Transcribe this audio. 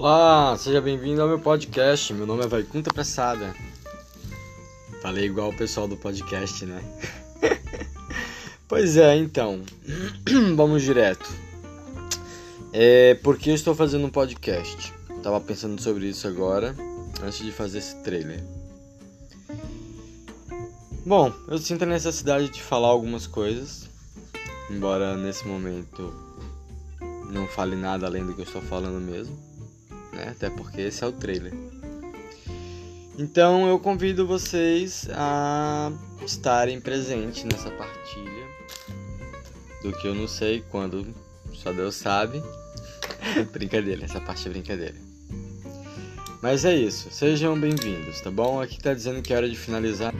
Olá, seja bem-vindo ao meu podcast. Meu nome é Vaikunta Pressada. Falei igual o pessoal do podcast, né? pois é, então. Vamos direto. É, por que eu estou fazendo um podcast? Tava pensando sobre isso agora, antes de fazer esse trailer. Bom, eu sinto a necessidade de falar algumas coisas, embora nesse momento não fale nada além do que eu estou falando mesmo né? Até porque esse é o trailer. Então eu convido vocês a estarem presentes nessa partilha do que eu não sei quando só Deus sabe. brincadeira, essa parte é brincadeira. Mas é isso, sejam bem-vindos, tá bom? Aqui tá dizendo que é hora de finalizar.